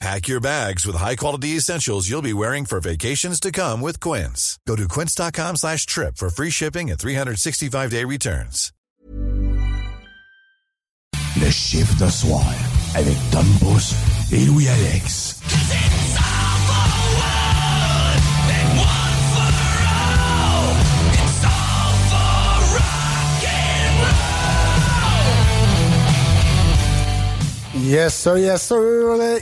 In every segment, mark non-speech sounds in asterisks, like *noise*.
Pack your bags with high-quality essentials you'll be wearing for vacations to come with Quince. Go to quince.com slash trip for free shipping and 365-day returns. Le chiffre de soir avec Tom Pousse et Louis-Alex. Yes sir, yes sir.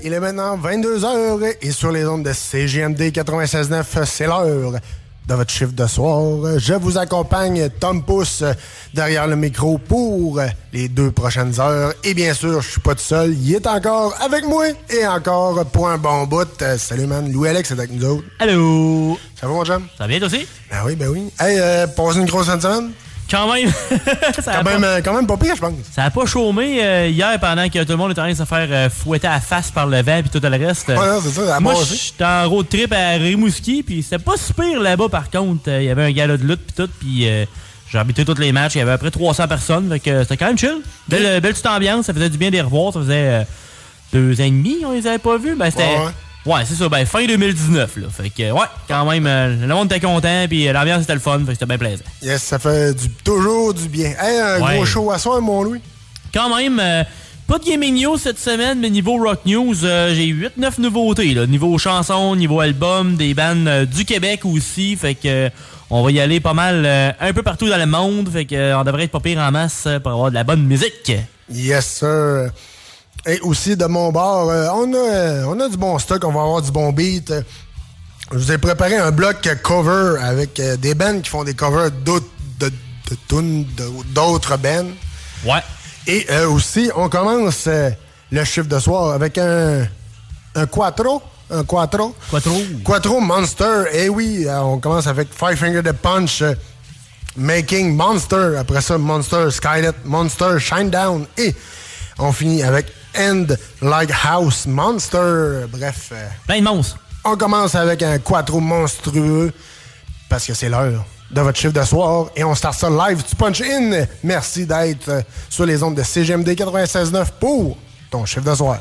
Il est maintenant 22h et sur les ondes de CGMD 96.9, c'est l'heure de votre chiffre de soir. Je vous accompagne, Tom Pousse, derrière le micro pour les deux prochaines heures. Et bien sûr, je suis pas tout seul. Il est encore avec moi et encore pour un bon bout. Salut man, Louis-Alex est avec nous autres. Allô? Ça va mon chum? Ça va bien toi aussi? Ben oui, ben oui. Hey, euh, une grosse fin de semaine? Quand même. *laughs* ça, Quand même, pas, euh, quand même pas pire, je pense. ça a pas chômé euh, hier pendant que tout le monde était en train de se faire euh, fouetter à la face par le vent puis tout le reste. Ouais, non, c'est ça, Moi, j'étais en road trip à Rimouski puis c'était pas super là-bas par contre. Euh, Il y avait un gala de lutte puis tout puis euh, j'ai habité tous les matchs. Il y avait à peu près 300 personnes. Fait que euh, c'était quand même chill. Belle, belle petite ambiance. Ça faisait du bien de les revoir. Ça faisait euh, deux ans et demi on les avait pas vus. Ben, c'était... Ouais, ouais. Ouais, c'est ça. Ben, fin 2019, là. Fait que, ouais, quand même, euh, le monde était content, puis euh, l'ambiance était le fun, fait que c'était bien plaisant. Yes, ça fait du, toujours du bien. Hey, un Ouais. gros show à soir, mon Louis. Quand même, euh, pas de gaming news cette semaine, mais niveau rock news, j'ai 8-9 nouveautés, là. Niveau chanson, niveau album, des bands du Québec aussi, fait que on va y aller pas mal un peu partout dans le monde, fait que euh, on devrait être pas pire en masse pour avoir de la bonne musique. Yes, sir. Et aussi, de mon bord, euh, on, a, euh, on a du bon stock, on va avoir du bon beat. Euh, Je vous ai préparé un bloc cover avec des bands qui font des covers d'autres de, de de- bands. Ouais. Et euh, aussi, on commence euh, le chiffre de soir avec un, un quattro. Un quattro. Quattro. Quattro Monster. Et oui, on commence avec Five Finger the Punch. Making Monster. Après ça, Monster Skylet, Monster Shinedown. Et on finit avec End Like House Monster. Bref, euh, Plein de monstres. on commence avec un quattro monstrueux parce que c'est l'heure de votre chiffre de soir et on start ça live du Punch In. Merci d'être euh, sur les ondes de CGMD 96.9 pour ton chiffre de soir.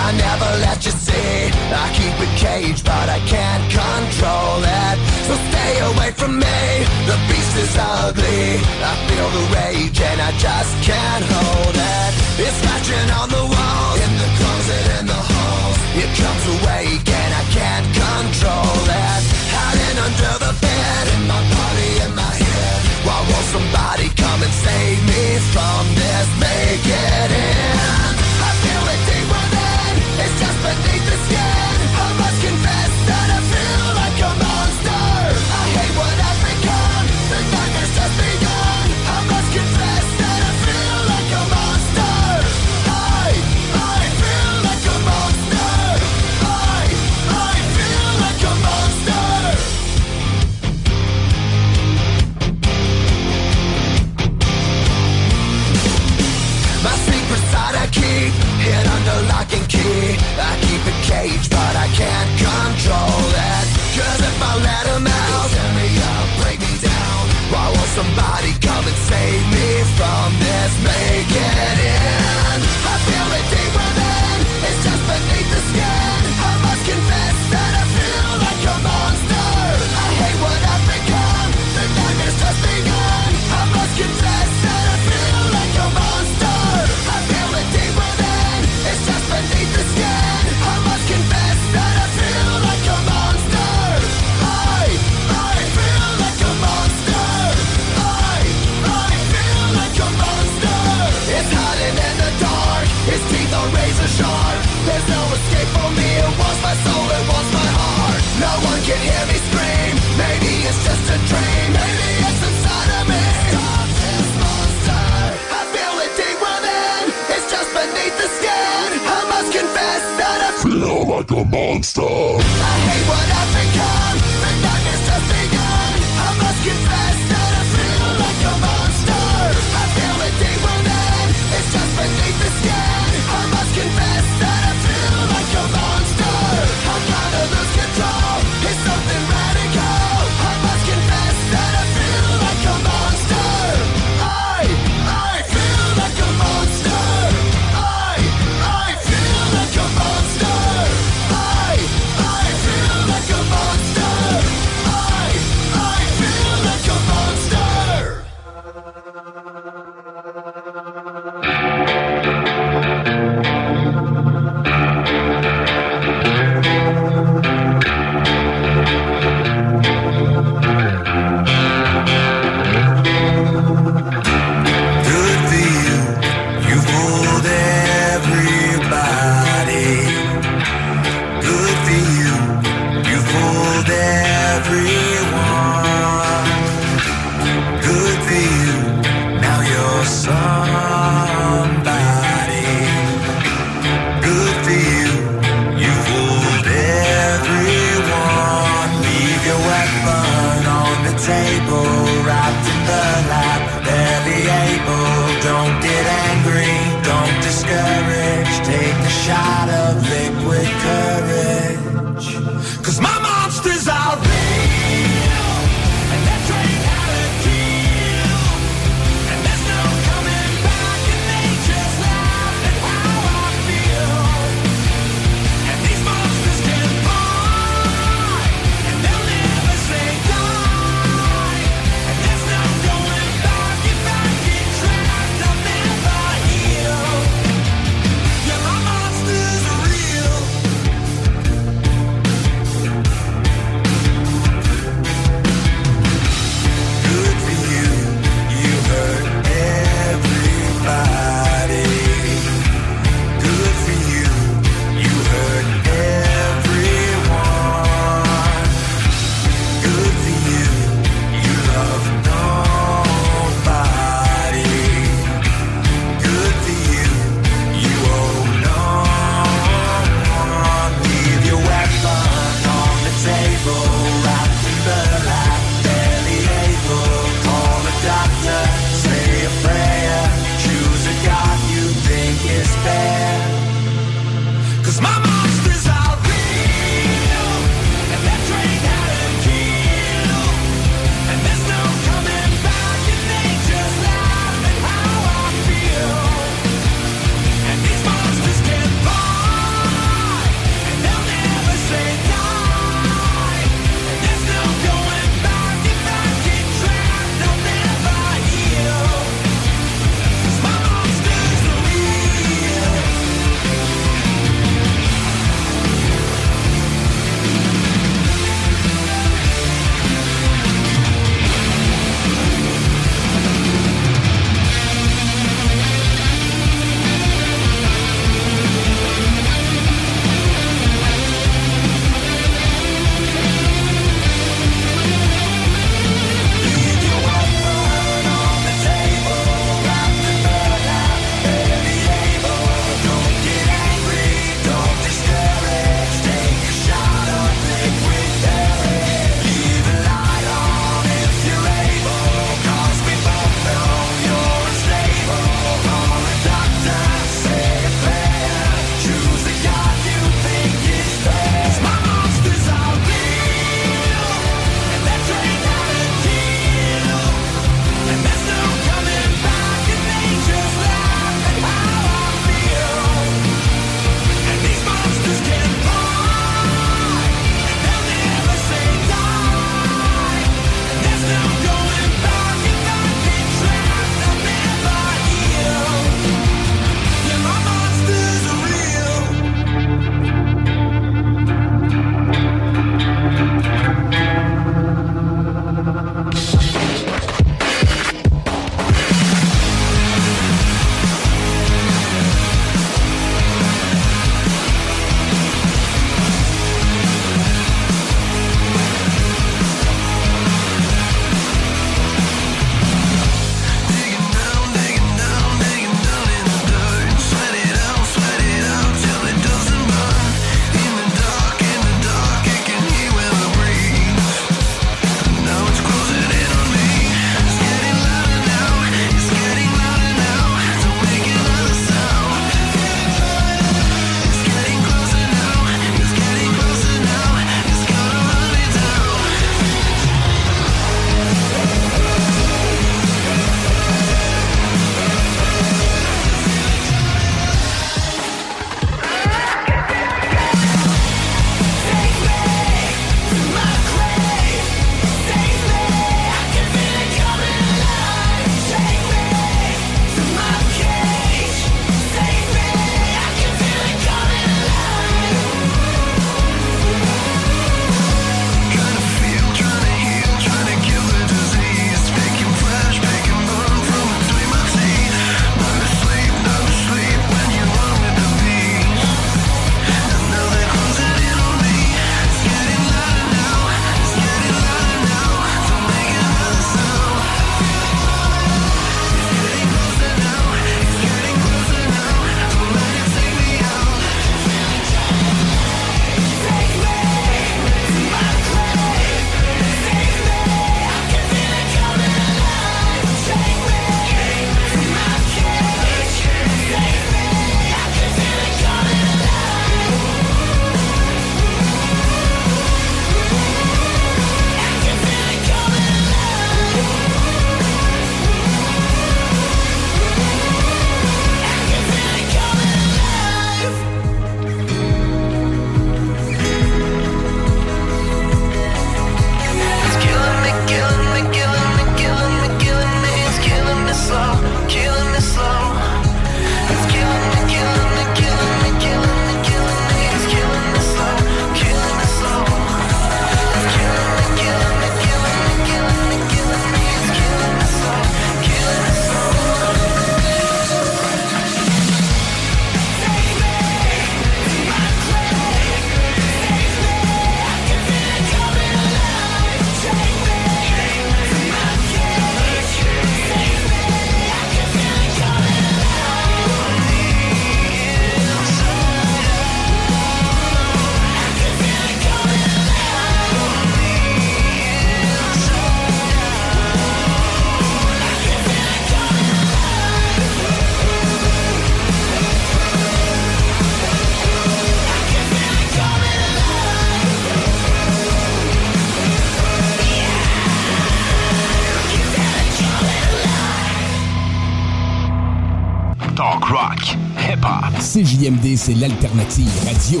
C'est l'alternative radio.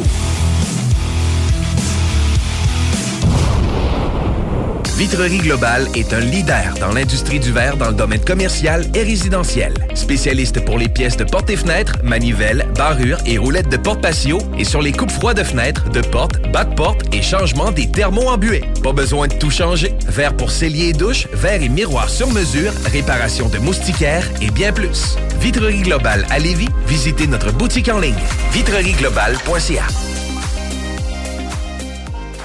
Vitrerie Globale est un leader dans l'industrie du verre dans le domaine commercial et résidentiel. Spécialiste pour les pièces de portes et fenêtres, manivelles, barrures et roulettes de porte patio et sur les coupes froides de fenêtres, de portes, bas de porte et changement des thermos embués. Pas besoin de tout changer. Verre pour cellier et douche, verre et miroir sur mesure, réparation de moustiquaires et bien plus. Vitrerie Globale à Lévis, visitez notre boutique en ligne vitrerieglobale.ca.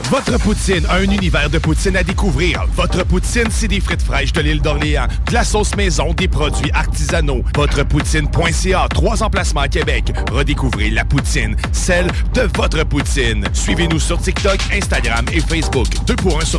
Votre poutine, un univers de poutine à découvrir. Votre poutine, c'est des frites fraîches de l'île d'Orléans, de la sauce maison, des produits artisanaux. Votrepoutine.ca, trois emplacements à Québec. Redécouvrez la poutine, celle de votre poutine. Suivez-nous sur TikTok, Instagram et Facebook. Deux pour un sur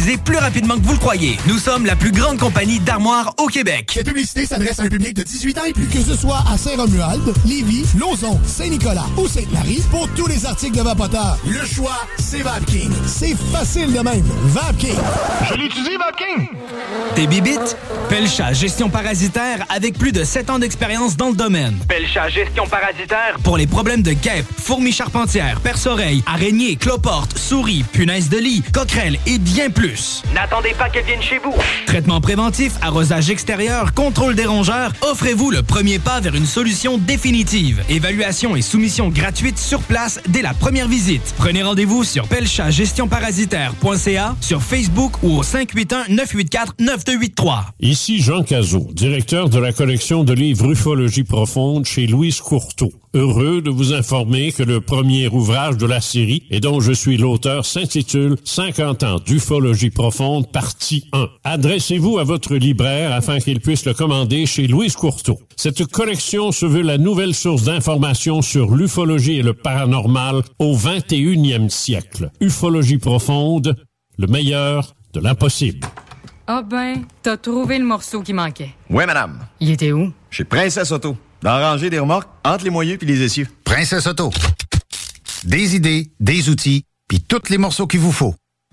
plus rapidement que vous le croyez. Nous sommes la plus grande compagnie d'armoires au Québec. Cette publicité s'adresse à un public de 18 ans et plus. Que ce soit à Saint-Romuald, Lévis, Lauson, Saint-Nicolas ou Sainte-Marie, pour tous les articles de Vapoteur, le choix, c'est VapKing. C'est facile de même. VapKing. Je l'utilise, VapKing. Des bibites? Pelcha Gestion Parasitaire avec plus de 7 ans d'expérience dans le domaine. Pelcha Gestion Parasitaire. Pour les problèmes de guêpes, fourmis charpentières, perce-oreilles, araignées, cloportes, souris, punaises de lit, coquerelles et bien plus. N'attendez pas qu'elle vienne chez vous. Traitement préventif, arrosage extérieur, contrôle des rongeurs, offrez-vous le premier pas vers une solution définitive. Évaluation et soumission gratuite sur place dès la première visite. Prenez rendez-vous sur pelchagestionparasitaire.ca, sur Facebook ou au 581-984-9283. Ici Jean Cazot, directeur de la collection de livres Ufologie profonde chez Louise Courteau. Heureux de vous informer que le premier ouvrage de la série, et dont je suis l'auteur, s'intitule 50 ans d'ufologie profonde, partie 1. Adressez-vous à votre libraire afin qu'il puisse le commander chez Louise Courteau. Cette collection se veut la nouvelle source d'information sur l'ufologie et le paranormal au 21e siècle. Ufologie profonde, le meilleur de l'impossible. Ah ben, t'as trouvé le morceau qui manquait. Oui, madame. Il était où? Chez Princesse Auto. Rangée des remorques, entre les moyeux puis les essieux. Princesse Auto. Des idées, des outils, puis tous les morceaux qu'il vous faut.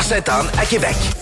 Sainte-Anne à Québec.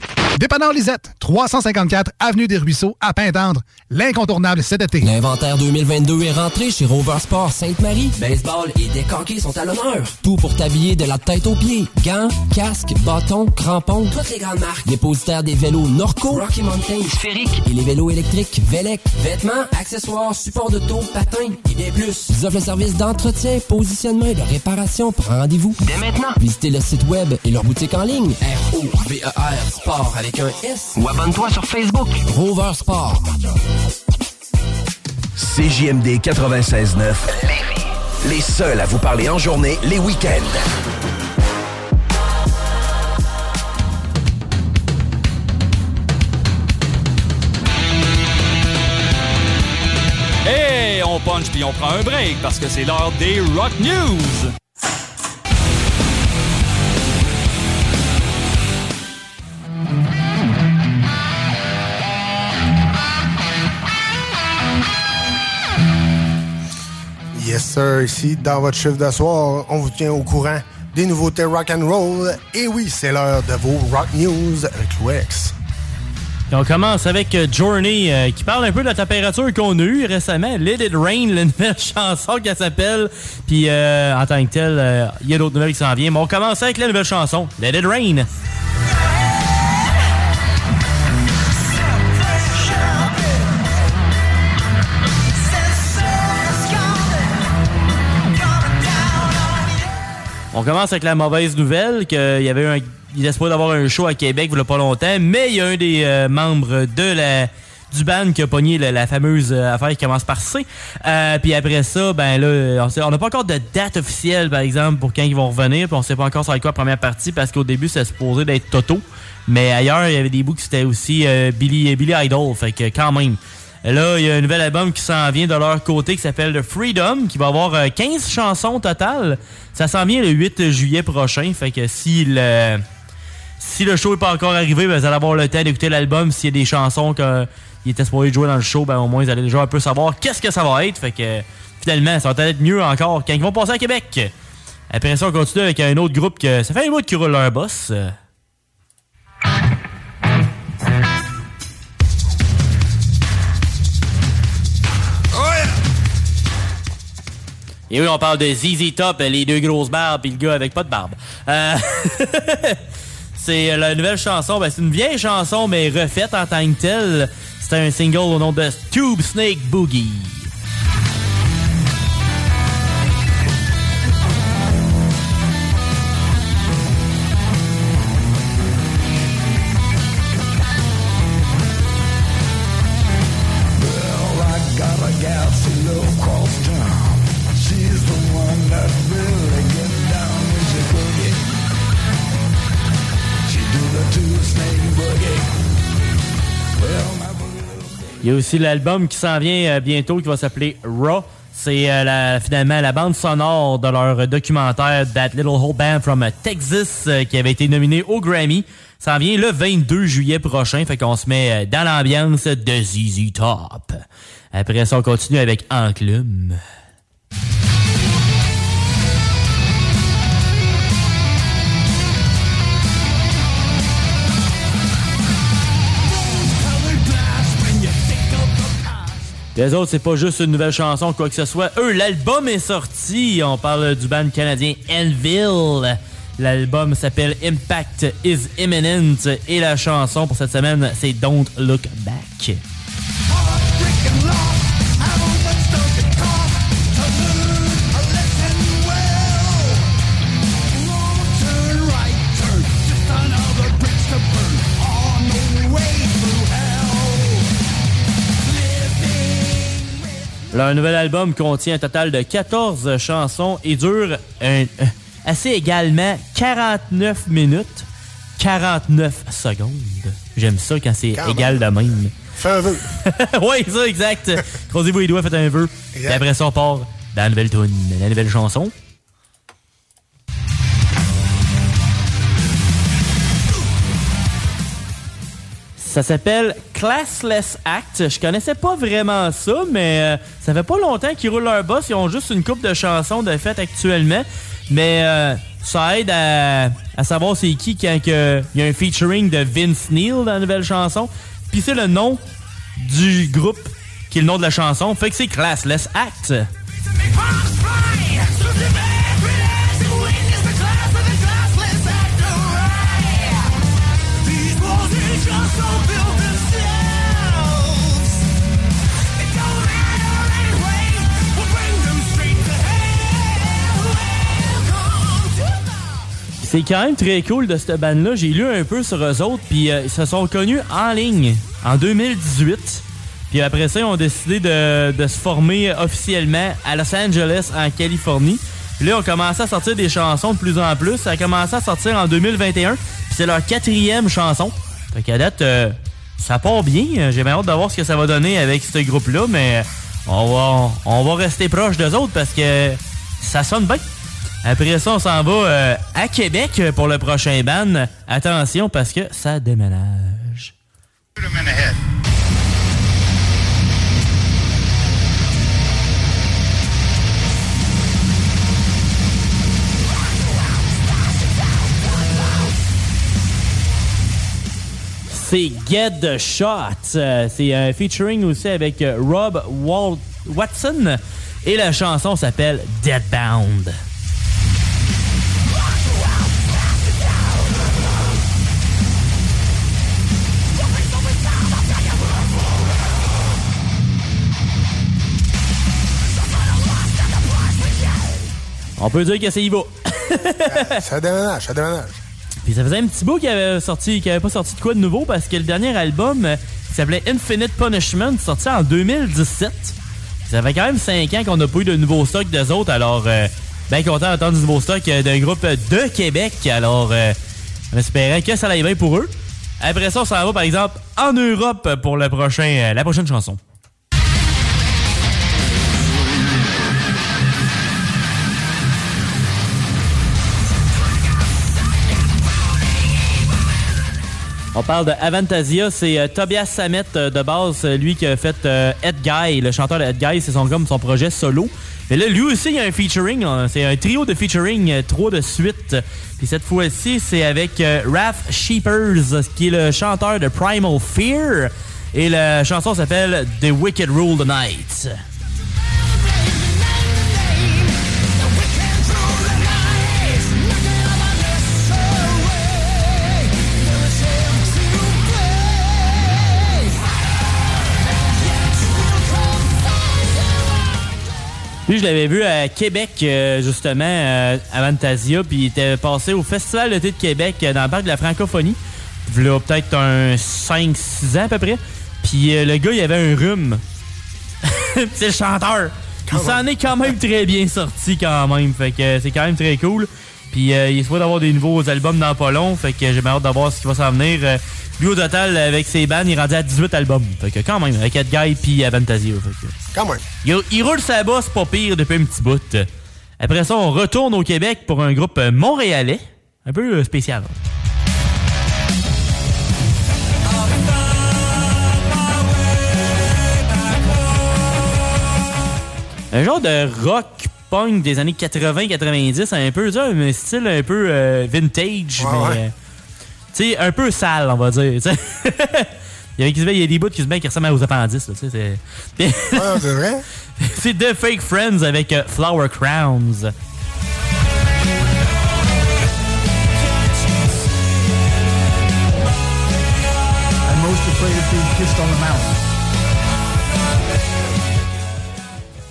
Dépanneur Lisette, 354 Avenue des Ruisseaux, à Pintendre. L'incontournable cet été. L'inventaire 2022 est rentré chez Rover Sport Sainte-Marie. Baseball et décanqués sont à l'honneur. Tout pour t'habiller de la tête aux pieds. Gants, casques, bâtons, crampons, toutes les grandes marques. Dépositaire des vélos Norco, Rocky Mountain, Sphérique et les vélos électriques Velec. Vêtements, accessoires, supports de taux, patins et bien plus. Ils offrent le service d'entretien, positionnement et de réparation. Prends rendez-vous dès maintenant. Visitez le site web et leur boutique en ligne. R-O-V-E-R Sport avec un S. Ou abonne-toi sur Facebook. Rover Sport. CJMD 96.9. Les seuls à vous parler en journée, les week-ends. Et on punch puis on prend un break parce que c'est l'heure des Rock News. Yes sir, ici dans votre chiffre de soir, on vous tient au courant des nouveautés rock and roll. Et oui, c'est l'heure de vos rock news avec. Et on commence avec euh, Journey euh, qui parle un peu de la température qu'on a eue récemment. Let It Rain, la *laughs* nouvelle chanson qu'elle s'appelle. Puis euh, en tant que telle, il y a d'autres nouvelles qui s'en viennent. Mais on commence avec la nouvelle chanson, Let It Rain. On commence avec la mauvaise nouvelle qu'il y avait un, il espoir d'avoir un show à Québec il y a pas longtemps, mais il y a un des euh, membres de la du band qui a pogné la, fameuse euh, affaire qui commence par C. Euh, puis après ça, ben là, on n'a pas encore de date officielle, par exemple, pour quand ils vont revenir. Puis on sait pas encore être quoi la première partie parce qu'au début, c'est supposé d'être Toto. Mais ailleurs, il y avait des bouts qui c'était aussi euh, Billy, Billy Idol. Fait que quand même. Là, il y a un nouvel album qui s'en vient de leur côté qui s'appelle The Freedom, qui va avoir euh, 15 chansons au total. Ça s'en vient le 8 juillet prochain. Fait que si le, si le show n'est pas encore arrivé, ben, vous allez avoir le temps d'écouter l'album. S'il y a des chansons qu'il était supposé jouer dans le show, ben, au moins vous allez déjà un peu savoir qu'est-ce que ça va être. Fait que finalement, ça va être mieux encore quand ils vont passer à Québec. Après ça, on continue avec un autre groupe que ça fait un bout qui roule leur boss. Et oui, on parle de ZZ Top, les deux grosses barbes, puis le gars avec pas de barbe. Euh, *laughs* c'est la nouvelle chanson, ben, c'est une vieille chanson, mais refaite en tant que telle. C'est un single au nom de Tube Snake Boogie. Il y a aussi l'album qui s'en vient euh, bientôt qui va s'appeler Raw. C'est euh, finalement la bande sonore de leur documentaire That Little Whole Band from Texas euh, qui avait été nominé au Grammy. Ça en vient le 22 juillet prochain, fait qu'on se met euh, dans l'ambiance de ZZ Top. Après ça, on continue avec Enclume. Les autres, c'est pas juste une nouvelle chanson, quoi que ce soit. Eux, l'album est sorti. On parle du band canadien Anvil. L'album s'appelle Impact is Imminent. Et la chanson pour cette semaine, c'est Don't Look Back. Leur nouvel album contient un total de 14 chansons et dure un- euh, assez également 49 minutes, 49 secondes. J'aime ça quand c'est égal de même. Fais un vœu. *laughs* oui, ça, exact. Croisez-vous les doigts, faites un vœu. Et après ça, on part dans la nouvelle tune, la nouvelle chanson. Ça s'appelle Classless Act. Je connaissais pas vraiment ça, mais euh, ça fait pas longtemps qu'ils roulent leur boss. Ils ont juste une coupe de chansons de fête actuellement. Mais euh, ça aide à, à savoir c'est qui quand il y a un featuring de Vince Neil dans la nouvelle chanson. Puis c'est le nom du groupe qui est le nom de la chanson. Fait que c'est Classless Act. C'est quand même très cool de cette bande-là. J'ai lu un peu sur eux autres, puis euh, ils se sont connus en ligne en 2018. Puis après ça, ils ont décidé de, se former officiellement à Los Angeles, en Californie. Puis là, ils ont commencé à sortir des chansons de plus en plus. Ça a commencé à sortir en 2021. Puis c'est leur quatrième chanson. Fait qu'à date, euh, ça part bien. J'ai bien hâte de voir ce que ça va donner avec ce groupe-là. Mais on va, on va rester proche d'eux autres parce que ça sonne bien. Après ça, on s'en va euh, à Québec pour le prochain ban. Attention parce que ça déménage. C'est Get the Shot. Euh, C'est un featuring aussi avec euh, Rob Watson. Et la chanson s'appelle Deadbound. On peut dire que c'est Ivo. *laughs* ça déménage, ça déménage. Puis ça faisait un petit bout qu'il avait sorti, qu'il avait pas sorti de quoi de nouveau parce que le dernier album euh, qui s'appelait Infinite Punishment, sorti en 2017. Ça fait quand même 5 ans qu'on n'a pas eu de nouveau stock d'eux autres, alors euh, bien content d'entendre du nouveau stock euh, d'un groupe de Québec. Alors euh, on espérait que ça allait bien pour eux. Après ça, on s'en va par exemple en Europe pour le prochain, la prochaine chanson. On parle de Avantasia, c'est euh, Tobias Samet euh, de base, euh, lui qui a fait Ed Guy, le chanteur de Ed Guy, c'est son comme son projet solo. Mais là, lui aussi, il y a un featuring, là. c'est un trio de featuring, trois de suite. Puis cette fois-ci, c'est avec Raph Sheepers, qui est le chanteur de Primal Fear. Et la chanson s'appelle The Wicked Rule the Night. Lui, je l'avais vu à Québec, euh, justement, euh, à Fantasia, puis il était passé au Festival d'été de Québec, euh, dans le parc de la francophonie. Il a peut-être un 5-6 ans à peu près. Puis le gars, il avait un rhume. *laughs* c'est le chanteur. Il s'en est quand même très bien sorti quand même. Fait que c'est quand même très cool. Puis il supposé d'avoir des nouveaux albums dans pas long. Fait que j'ai hâte de voir ce qui va s'en venir. Euh, lui, au total, avec ses bands, il est rendu à 18 albums. Fait que quand même, avec Edguy puis Avantasia. Fait que... Quand même. Il, il roule sa bosse pas pire depuis un petit bout. Après ça, on retourne au Québec pour un groupe euh, montréalais. Un peu euh, spécial. Un genre de rock punk des années 80-90, un peu, un style un peu euh, vintage, Ouais, mais ouais. Sais, un peu sale, on va dire. *laughs* il, y avait, il y a des bouts qui se mettent qui ressemblent aux appendices. Là, c'est vrai. *laughs* c'est The Fake Friends avec euh, Flower Crowns.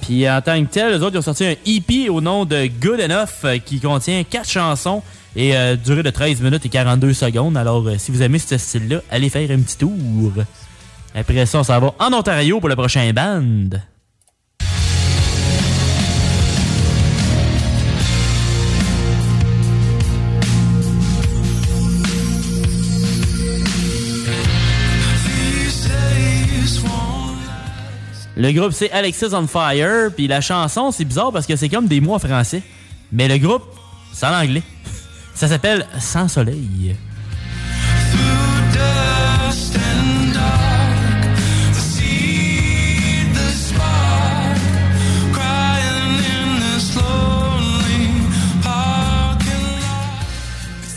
Puis en tant que tel, les autres ils ont sorti un EP au nom de Good Enough euh, qui contient 4 chansons et euh, durée de 13 minutes et 42 secondes. Alors euh, si vous aimez ce style-là, allez faire un petit tour. Après ça, on s'en va en Ontario pour le prochain band. Le groupe c'est Alexis on Fire, puis la chanson c'est bizarre parce que c'est comme des mots en français, mais le groupe c'est en anglais. Ça s'appelle Sans soleil.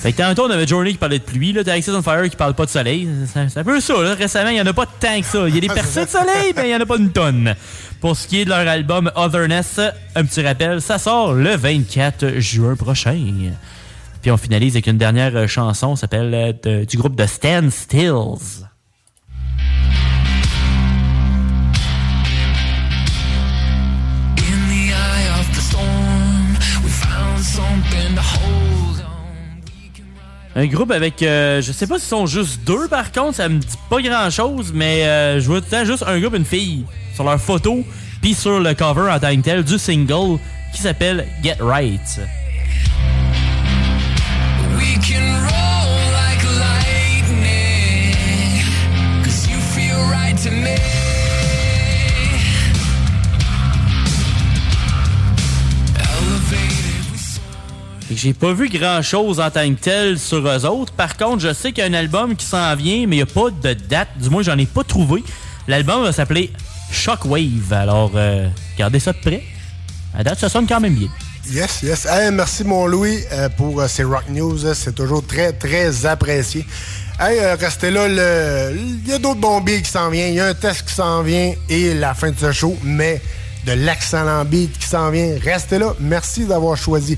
Fait que tantôt on avait Journey qui parlait de pluie, là, t'as Alexis on Fire qui parle pas de soleil. C'est c'est un peu ça, là. Récemment, il y en a pas tant que ça. Il y a des *laughs* percées de soleil, mais il y en a pas une tonne. Pour ce qui est de leur album Otherness, un petit rappel, ça sort le 24 juin prochain. Puis on finalise avec une dernière euh, chanson, s'appelle euh, du groupe de Stand Stills. Un groupe avec, euh, je sais pas s'ils sont juste deux par contre, ça me dit pas grand chose, mais euh, je vois tout le temps juste un groupe, une fille sur leur photo, puis sur le cover en tant que tel du single qui s'appelle Get Right. J'ai pas vu grand-chose en tant que tel sur eux autres. Par contre, je sais qu'il y a un album qui s'en vient, mais il n'y a pas de date. Du moins, j'en ai pas trouvé. L'album va s'appeler Shockwave. Alors, euh, gardez ça de près. La date, ça sonne quand même bien. Yes, yes. Merci, mon Louis, euh, pour euh, ces Rock News. Hein. C'est toujours très, très apprécié. Hey, restez là. Il y a d'autres bombiers qui s'en viennent. Il y a un test qui s'en vient et la fin de ce show, mais de l'excellent beat qui s'en vient. Restez là. Merci d'avoir choisi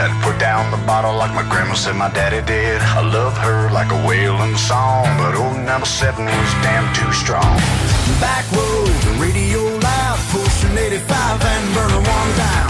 head. Put down the bottle like my grandma said my daddy did. I love her like a wailing song, but old number seven was damn too strong. Back road, radio live, pushing 85 and burning one down.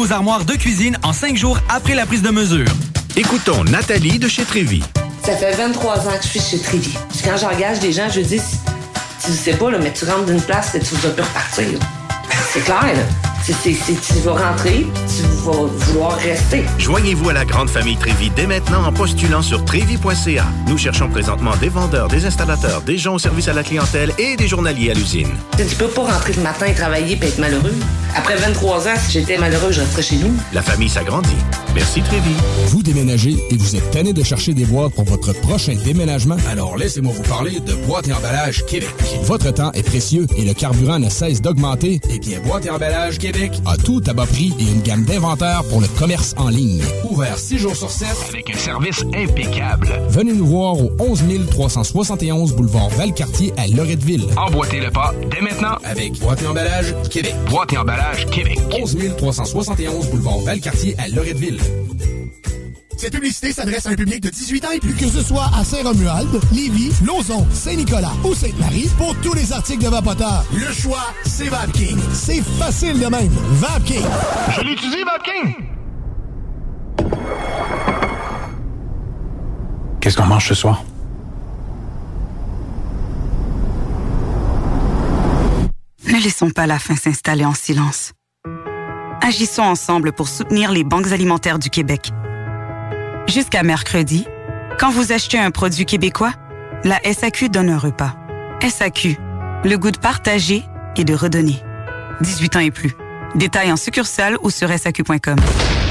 vos armoires de cuisine en cinq jours après la prise de mesure. Écoutons Nathalie de chez Trévy. Ça fait 23 ans que je suis chez Trévy. Quand j'engage des gens, je dis, tu sais pas, là, mais tu rentres d'une place et tu vas plus repartir. C'est clair, là. C'est- tu vas rentrer, tu vas vouloir rester. Joignez-vous à la grande famille Trévi dès maintenant en postulant sur trévi.ca. Nous cherchons présentement des vendeurs, des installateurs, des gens au service à la clientèle et des journaliers à l'usine. Tu peux pas rentrer le matin et travailler et être malheureux. Après 23 ans, si j'étais malheureux, je resterais chez nous. La famille s'agrandit. Merci Trévi. Vous déménagez et vous êtes tanné de chercher des boîtes pour votre prochain déménagement? Alors laissez-moi vous parler de Boîte et Emballage Québec. Votre temps est précieux et le carburant ne cesse d'augmenter. Eh bien, Boîte et Emballage Québec a tout à bas prix et une gamme d'inventaires pour le commerce en ligne. Ouvert 6 jours sur 7 avec un service impeccable. Venez nous voir au 11 371 boulevard Valcartier à Loretteville. Emboîtez le pas dès maintenant avec Boîte et Emballage Québec. Boîte et emballage Québec. 11 371 boulevard Valcartier à Loretteville. Cette publicité s'adresse à un public de 18 ans et plus. Que ce soit à Saint-Romuald, Lévis, Lauson, Saint-Nicolas ou Sainte-Marie, pour tous les articles de Vapoteur, le choix, c'est VapKing. C'est facile de même. VapKing. Je l'utilise, Vapking! Qu'est-ce qu'on mange ce soir? Ne laissons pas la faim s'installer en silence. Agissons ensemble pour soutenir les banques alimentaires du Québec. Jusqu'à mercredi, quand vous achetez un produit québécois, la SAQ donne un repas. SAQ, le goût de partager et de redonner. 18 ans et plus. Détails en succursale ou sur SAQ.com.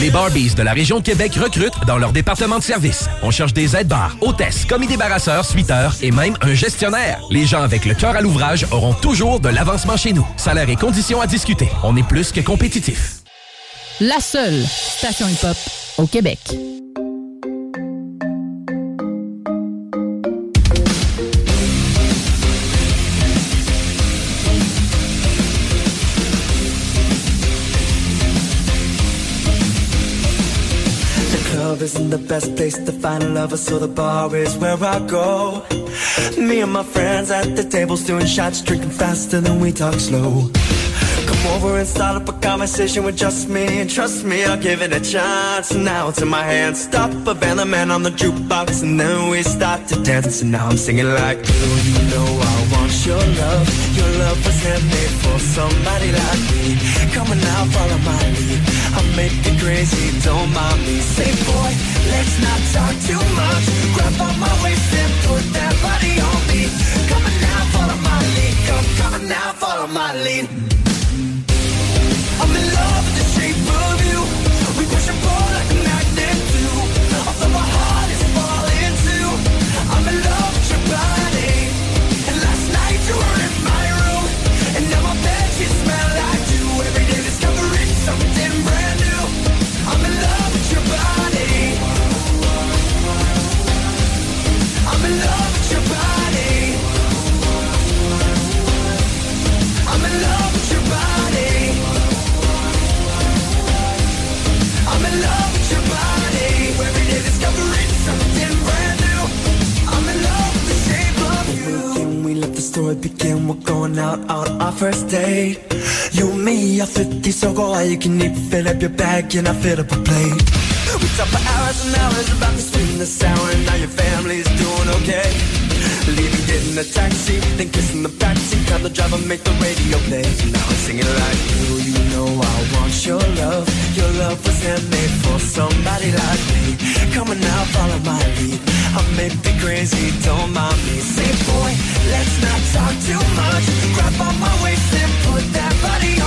Les Barbies de la région de Québec recrutent dans leur département de service. On cherche des aides-bars, hôtesses, commis débarrasseurs, suiteurs et même un gestionnaire. Les gens avec le cœur à l'ouvrage auront toujours de l'avancement chez nous. Salaire et conditions à discuter. On est plus que compétitif. La seule station hip-hop au Québec. Club isn't the best place to find a lover, so the bar is where I go. Me and my friends at the tables doing shots, drinking faster than we talk slow. Come over and start up a conversation with just me, and trust me, I'll give it a chance. Now it's in my hands, stop a band, the man on the jukebox, and then we start to dance. And now I'm singing like, girl, you know I want your love. Your love was handmade for somebody like me. Come on now, follow my lead. Make you crazy, don't mind me. Say, boy, let's not talk too much. Grab on my waist and put that body on me. Come on now, follow my lead. Come, come on now, follow my lead. I'm in love with 50, go all you can eat. Fill up your bag and I fill up a plate. We talk for hours and hours about the sweet and the sour, and now your family's doing okay. Leaving, getting a taxi, then kissing the backseat. Tell the driver make the radio play. Now I'm singing like you, you know I want your love. Your love was handmade for somebody like me. Come on now, follow my lead. I may be crazy, don't mind me. Say, boy, let's not talk too much. Grab on my waist and put that body on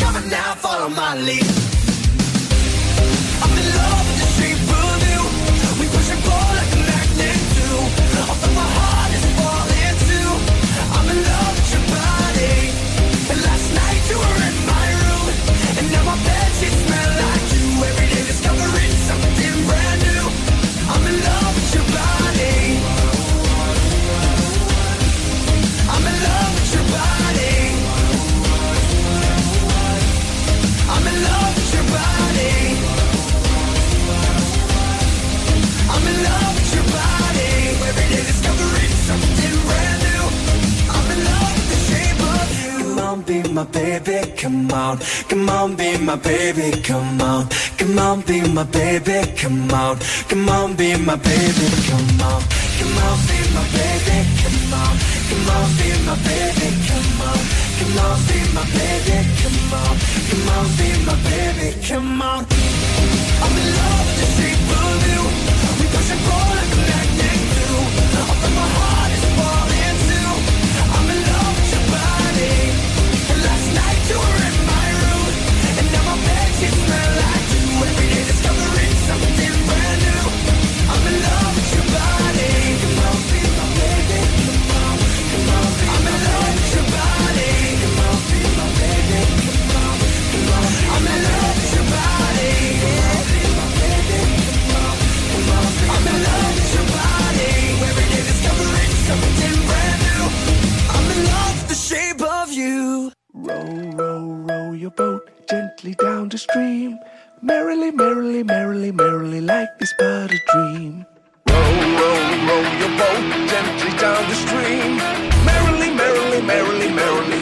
come on now, follow my lead. I'm in love my baby, come on. Come on, be my baby, come on. Come on, be my baby, come on. Come on, be my baby, come on. Come on, be my baby, come on. Come on, be my baby, come on. Come on, be my baby, come on. Come on, be my baby, come on. I'm in love a stream. Merrily, merrily, merrily, merrily, life is but a dream. Row, row, row your boat gently down the stream. Merrily, merrily, merrily, merrily.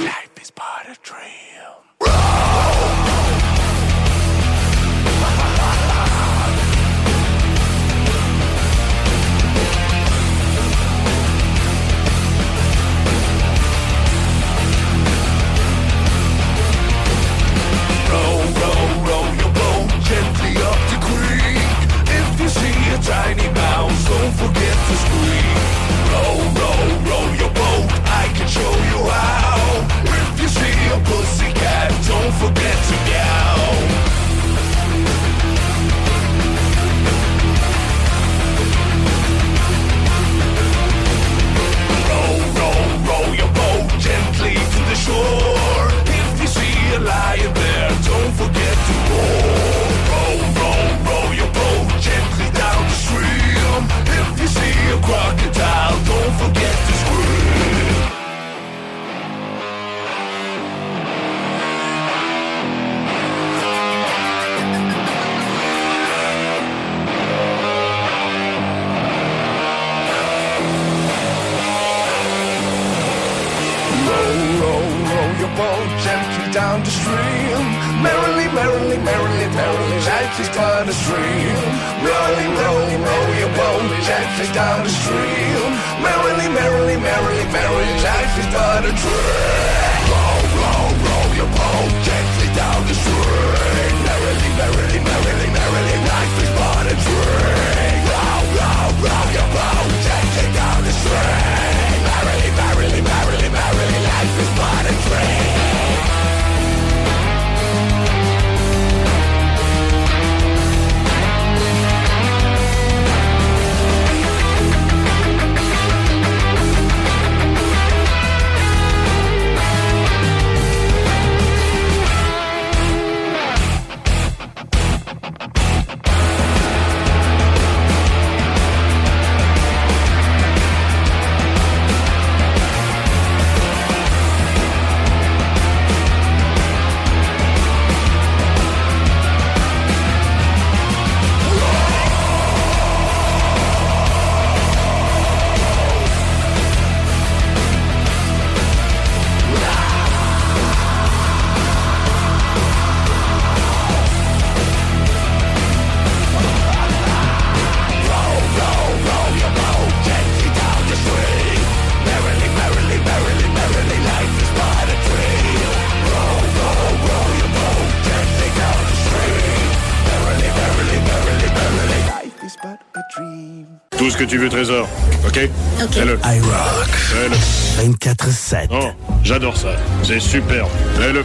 forget to scream. Row, row, row your boat. I can show you how. If you see a pussycat, don't forget to yell. Okay. le I rock. 24-7. Oh, j'adore ça. C'est superbe. Fais-le.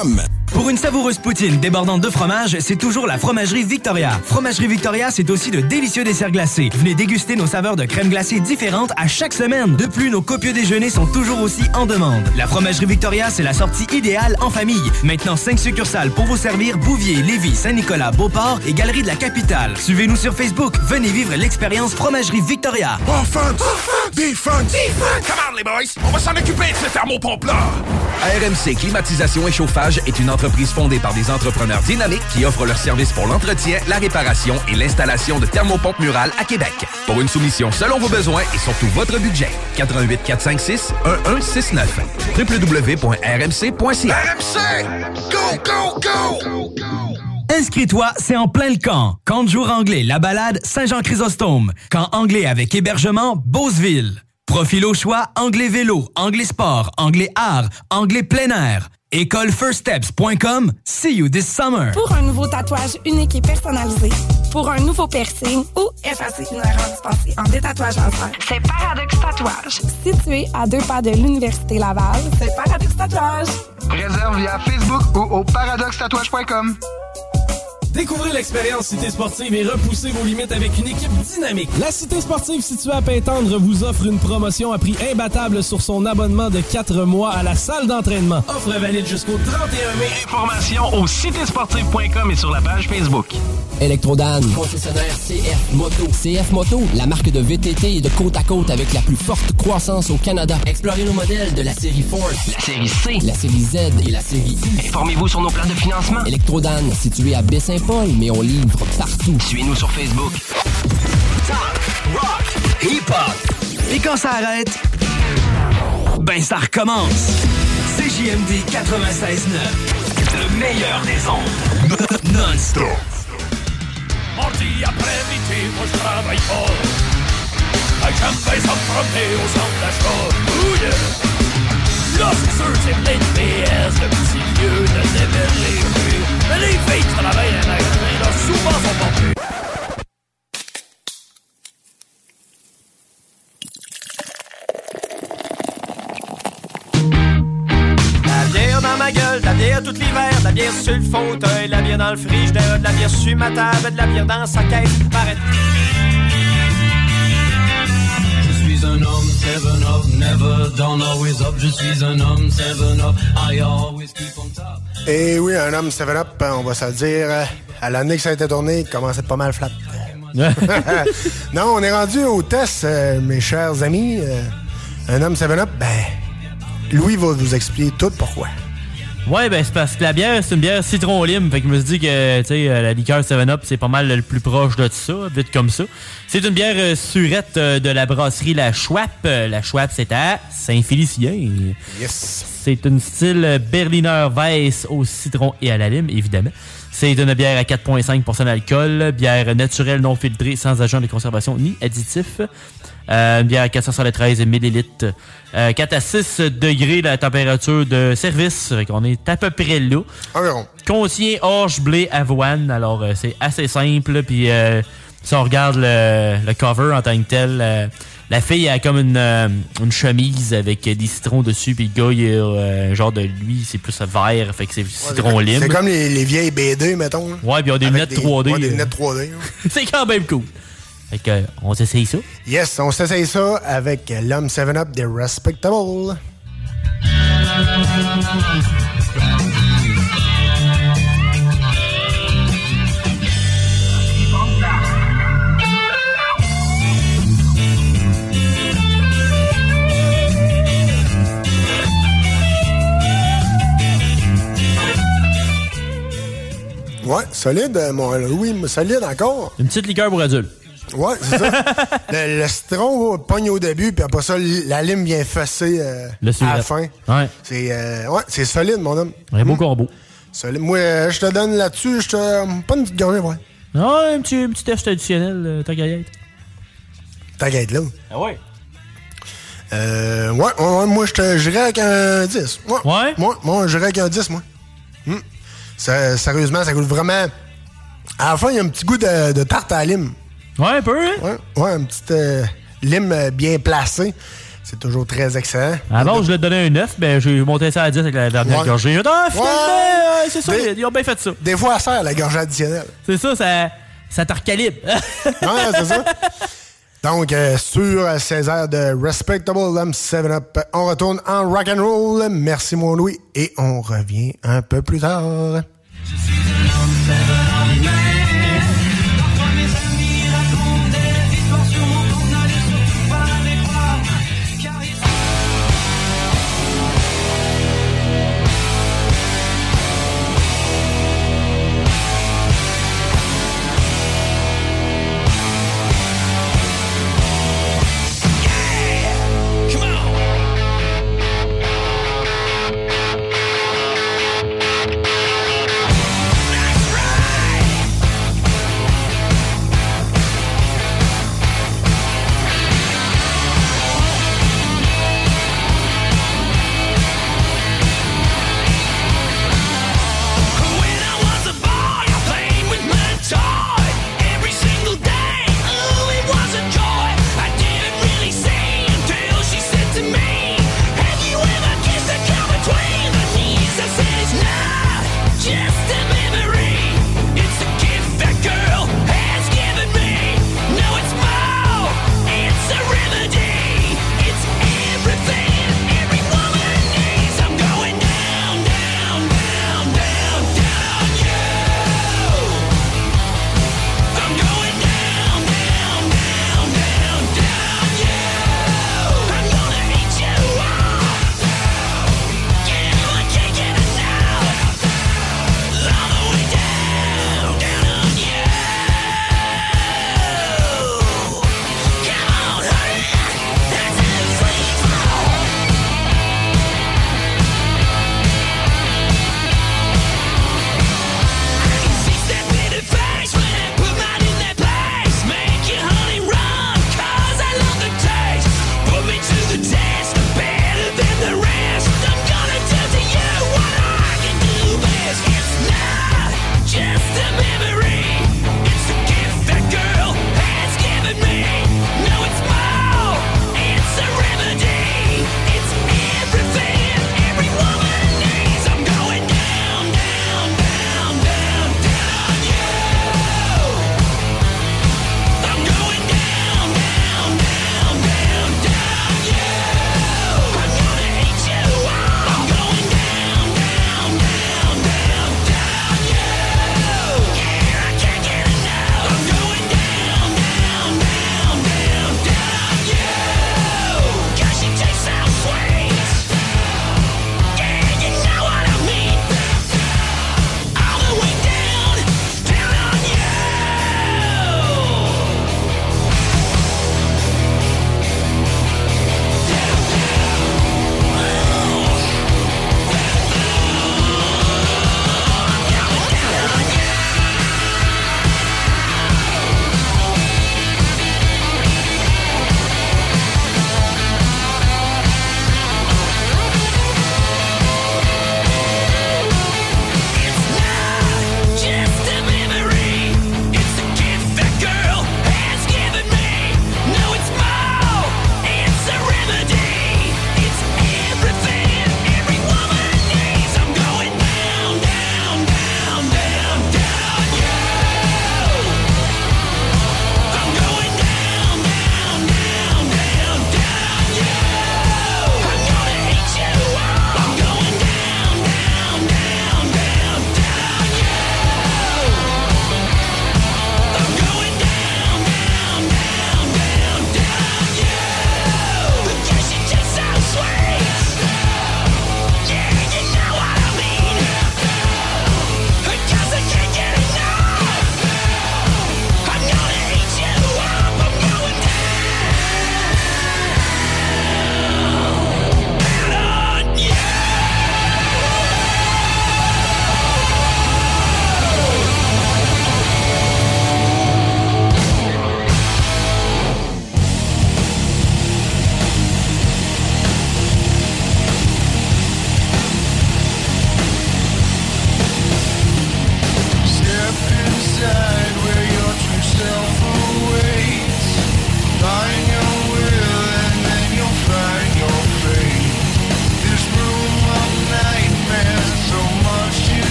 www.radioscoop.com. Pour une savoureuse poutine débordante de fromage, c'est toujours la Fromagerie Victoria. Fromagerie Victoria, c'est aussi de délicieux desserts glacés. Venez déguster nos saveurs de crème glacée différentes à chaque semaine. De plus, nos copieux déjeuners sont toujours aussi en demande. La Fromagerie Victoria, c'est la sortie idéale en famille. Maintenant, 5 succursales pour vous servir Bouvier, Lévis, Saint-Nicolas, Beauport et Galerie de la Capitale. Suivez-nous sur Facebook. Venez vivre l'expérience Fromagerie Victoria. Offense! Defense! Defense! Come on, les boys! On va s'en occuper de ce thermopompe-là! RMC Climatisation et Chauffage est une entreprise fondée par des entrepreneurs dynamiques qui offrent leurs services pour l'entretien, la réparation et l'installation de thermopompes murales à Québec. Pour une soumission selon vos besoins et surtout votre budget, 88 456 1169 www.rmc.ca RMC! Go, go, go! Inscris-toi, c'est en plein le camp. Camp de jour anglais, la balade Saint-Jean-Chrysostome. Camp anglais avec hébergement Beauceville. Profil au choix, anglais vélo, anglais sport, anglais art, anglais plein air. Écolefirststeps.com. See you this summer. Pour un nouveau tatouage unique et personnalisé, pour un nouveau piercing ou effacer une erreur dispensée en détatouage laser, c'est Paradox Tatouage. Situé à deux pas de l'Université Laval, c'est Paradox Tatouage. Réserve via Facebook ou au paradoxtatouage.com. Découvrez l'expérience Cité Sportive et repoussez vos limites avec une équipe dynamique. La Cité Sportive située à Pintendre vous offre une promotion à prix imbattable sur son abonnement de 4 mois à la salle d'entraînement. Offre valide jusqu'au 31 mai. Information au citésportive.com et sur la page Facebook. Electrodan, concessionnaire CF Moto. CF Moto, la marque de VTT et de côte à côte avec la plus forte croissance au Canada. Explorez nos modèles de la série Force, La série C. la série Z et la série U. Informez-vous sur nos plans de financement. Electrodan, situé à Baie-Saint-Paul, mais on livre partout. Suivez-nous sur Facebook. Rock, hip-hop. Et quand ça arrête, ben ça recommence. CJMD 96.9. Le meilleur des ondes. Non-stop. Mardi après-midi, moi je travaille fort. Avec champagne sans promener au centre d'achat. Là, c'est sûr, c'est plein de PS, le petit lieu de rue. Mais les filles travaillent en magasin, là, souvent sont pas. La bière dans ma gueule, de la bière tout l'hiver, de la bière sur le fauteuil, de la bière dans le frigidaire, de la bière sur ma table, de la bière dans sa caisse. Paraît- un homme, seven up, never down, always up. Je suis un homme, seven up, I always keep on top. Et oui, un homme 7-Up, on va se le dire, à l'année que ça a été tourné, il commençait pas mal flat. *laughs* non, on est rendu au test, euh, mes chers amis. Euh, un homme 7-Up, ben, Louis va vous expliquer tout pourquoi. Ouais, ben c'est parce que la bière, c'est une bière citron lime. Fait que je me suis dit que, tu sais, euh, la liqueur 7-Up, c'est pas mal le plus proche de ça, vite comme ça. C'est une bière euh, surette euh, de la brasserie La Schwab. Euh, La Schwab, c'est à Saint-Félicien. Yes. C'est une style Berliner Weiss au citron et à la lime, évidemment. C'est une bière à 4,5% d'alcool, bière naturelle non filtrée, sans agent de conservation ni additif. Euh, une bière à 473 ml. Euh, 4 à 6 degrés la température de service. Qu'on est à peu près là. Environ. Contient orge, blé, avoine. Alors, euh, c'est assez simple. Puis, si on regarde le, le cover en tant que tel, la fille a comme une, euh, une chemise avec des citrons dessus. Puis le gars, il a euh, un genre de lui, c'est plus vert. Fait que c'est citron lime. C'est comme les, les vieilles BD, mettons. Ouais, puis ils ont des lunettes 3D. ouais, des lunettes 3D. là. *laughs* c'est quand même cool. Fait que, on s'essaye ça. Yes, on s'essaye ça avec l'homme 7-Up des Respectable. Ouais, solide, mon Louis, mais solide encore. Une petite liqueur pour adultes. Ouais, c'est ça. *laughs* le, le citron pogne au début, puis après ça, la lime vient fesser euh, à la fin. Ouais. C'est euh, ouais, c'est solide, mon homme. Un beau corbeau. Solide. Moi, euh, je te donne là-dessus, je te. Pas une petite gorgée, ouais. Non, un petit, un petit test additionnel, euh, tant qu'à y être. T'inquiète là. Ah ouais? Euh, ouais, ouais, ouais, moi, je te j'irais avec un 10. Ouais? Ouais? Moi, moi j'irais avec un 10, moi. Ça- sérieusement, ça goûte vraiment. À la fin, il y a un petit goût de, de tarte à la lime. Ouais, un peu, hein? Ouais, ouais, un petit euh, lime euh, bien placé. C'est toujours très excellent. À la base, je l'ai donné un 9, ben j'ai monté ça à 10 avec la dernière Ouais. gorgée. Ah, finalement, Ouais. euh, c'est ça, Des- ils ont bien fait ça. Des fois, ça sert la gorgée additionnelle. C'est ça, ça, ça te recalibre. *laughs* Ouais, c'est ça. Donc, euh, sur euh, Césaire de Respectable Lum 7-Up, on retourne en rock and roll. Merci, mon Louis. Et on revient un peu plus tard.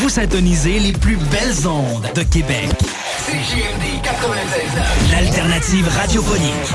Vous syntonisez les plus belles ondes de Québec. CJMD 96.9. L'alternative radiophonique.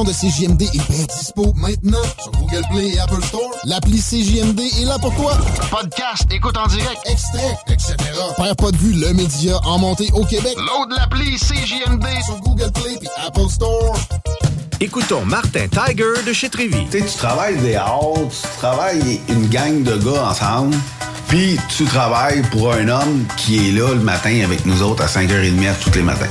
De CJMD est bien dispo maintenant sur Google Play et Apple Store. L'appli CJMD est là pour toi. Podcast, écoute en direct, extrait, etc. Perds pas de vue, le média en montée au Québec. Load l'appli CJMD sur Google Play et Apple Store. Écoutons Martin Tiger de chez Trévy. Tu sais, tu travailles des heures, tu travailles une gang de gars ensemble, puis tu travailles pour un homme qui est là le matin avec nous autres à 5h30 tous les matins.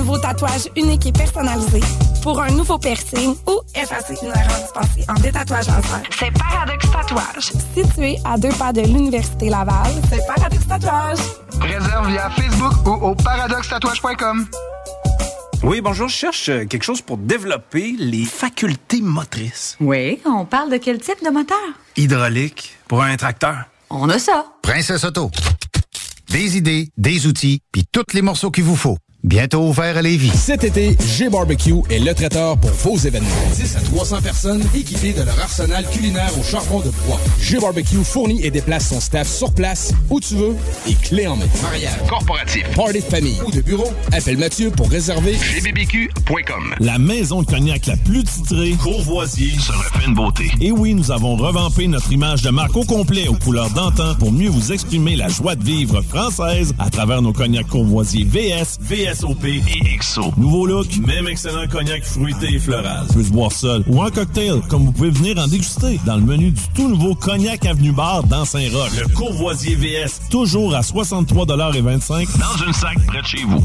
nouveau tatouage unique et personnalisé, pour un nouveau piercing ou effacer une erreur dispensée en détatouage laser, c'est Paradox Tatouage. Situé à deux pas de l'Université Laval, c'est Paradox Tatouage. Réserve via Facebook ou au paradoxtatouage.com. Oui, bonjour, je cherche euh, quelque chose pour développer les facultés motrices. Oui, on parle de quel type de moteur? Hydraulique, pour un tracteur. On a ça. Princesse Auto. Des idées, des outils, puis tous les morceaux qu'il vous faut. Bientôt ouvert à Lévis. Cet été, G-Barbecue est le traiteur pour vos événements. 10 à 300 personnes équipées de leur arsenal culinaire au charbon de bois. G-Barbecue fournit et déplace son staff sur place, où tu veux, et clé en main. Mariage, corporatif, party de famille ou de bureau, appelle Mathieu pour réserver gbbq.com. La maison de cognac la plus titrée, Courvoisier, se refait une beauté. Et oui, nous avons revampé notre image de marque au complet aux couleurs d'antan pour mieux vous exprimer la joie de vivre française à travers nos cognacs Courvoisier VS, VSOP et XO. Nouveau look, même excellent cognac fruité et floral. Peut se boire seul ou en cocktail, comme vous pouvez venir en déguster dans le menu du tout nouveau Cognac Avenue Bar dans Saint-Roch. Le Courvoisier VS, toujours à 63,25 Dans une sac près de chez vous.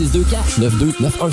624 9291.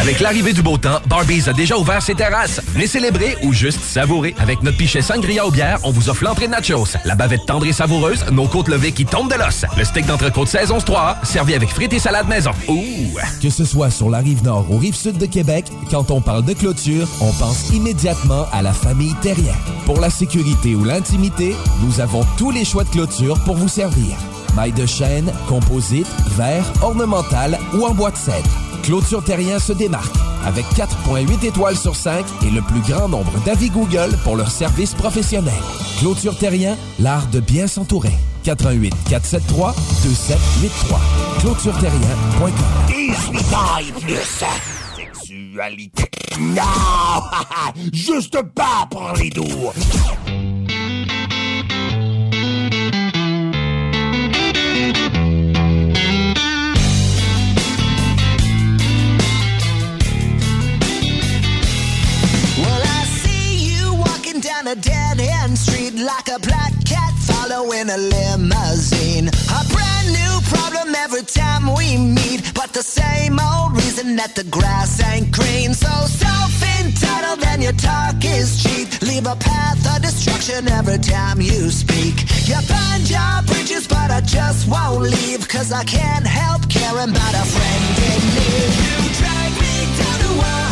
Avec l'arrivée du beau temps, Barbies a déjà ouvert ses terrasses. Venez célébrer ou juste savourer. Avec notre pichet sangria aux bières, on vous offre l'entrée de nachos, la bavette tendre et savoureuse, nos côtes levées qui tombent de l'os, le steak d'entrecôte saison 3 servi avec frites et salade maison. Ouh! Que ce soit sur la rive nord ou rive sud de Québec, quand on parle de clôture, on pense immédiatement à la famille Terrien. Pour la sécurité ou l'intimité, nous avons tous les choix de clôture pour vous servir. Maille de chêne, composite, verre, ornemental ou en bois de cèdre. Clôture Terrien se démarque avec 4.8 étoiles sur 5 et le plus grand nombre d'avis Google pour leur service professionnel. Clôture Terrien, l'art de bien s'entourer. 88 473 2783. ClôtureTerrien.com. 18 ans et plus. Sexualité. Non! *laughs* Juste pas pour les doux. A dead end street like a black cat following a limousine. A brand new problem every time we meet, but the same old reason that the grass ain't green. So self entitled and your talk is cheap. Leave a path of destruction every time you speak. You burn your bridges, but I just won't leave, cause I can't help caring about a friend in need. You drag me down to a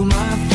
my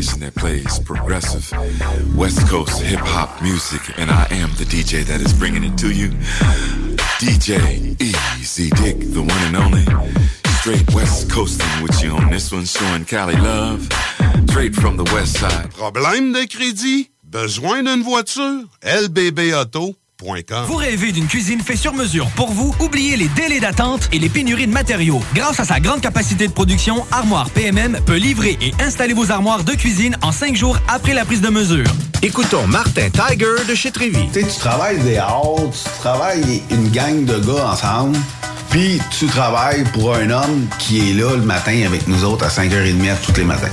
station that plays progressive West Coast hip hop music, and I am the DJ that is bringing it to you. DJ Easy Dick, the one and only. Straight West Coasting with you on this one, showing Cali love. Straight from the West Side. Problème de crédit? Besoin d'une voiture? lbbauto.com Vous rêvez d'une cuisine faite sur mesure pour vous? Oubliez les délais d'attente et les pénuries de matériaux. Grâce à sa grande capacité de production, Armoire PMM peut livrer et installer vos armoires de cuisine en cinq jours après la prise de mesure. Écoutons Martin Tiger de chez Trévy. Tu sais, tu travailles des heures, tu travailles une gang de gars ensemble, puis tu travailles pour un homme qui est là le matin avec nous autres à 5h30 tous les matins.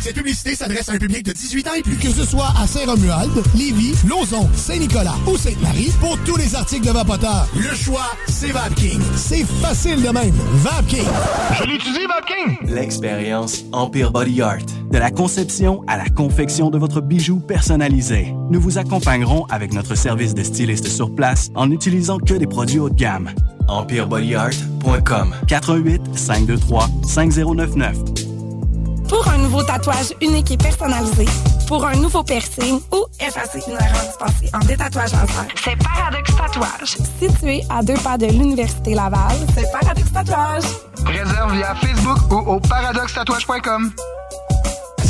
Cette publicité s'adresse à un public de 18 ans et plus. Que ce soit à Saint-Romuald, Lévis, Lauson, Saint-Nicolas ou Sainte-Marie, pour tous les articles de Vapoteur, le choix, c'est VapKing. C'est facile de même. VapKing. Je l'utilise, VapKing! L'expérience Empire Body Art. De la conception à la confection de votre bijou personnalisé. Nous vous accompagnerons avec notre service de styliste sur place en n'utilisant que des produits haut de gamme. EmpireBodyArt.com 418 523 5099 Pour un nouveau tatouage unique et personnalisé, pour un nouveau piercing ou effacer une erreur dispensée en détatouage laser, c'est Paradox Tatouage. Situé à deux pas de l'Université Laval, c'est Paradox Tatouage. Réserve via Facebook ou au paradoxtatouage.com.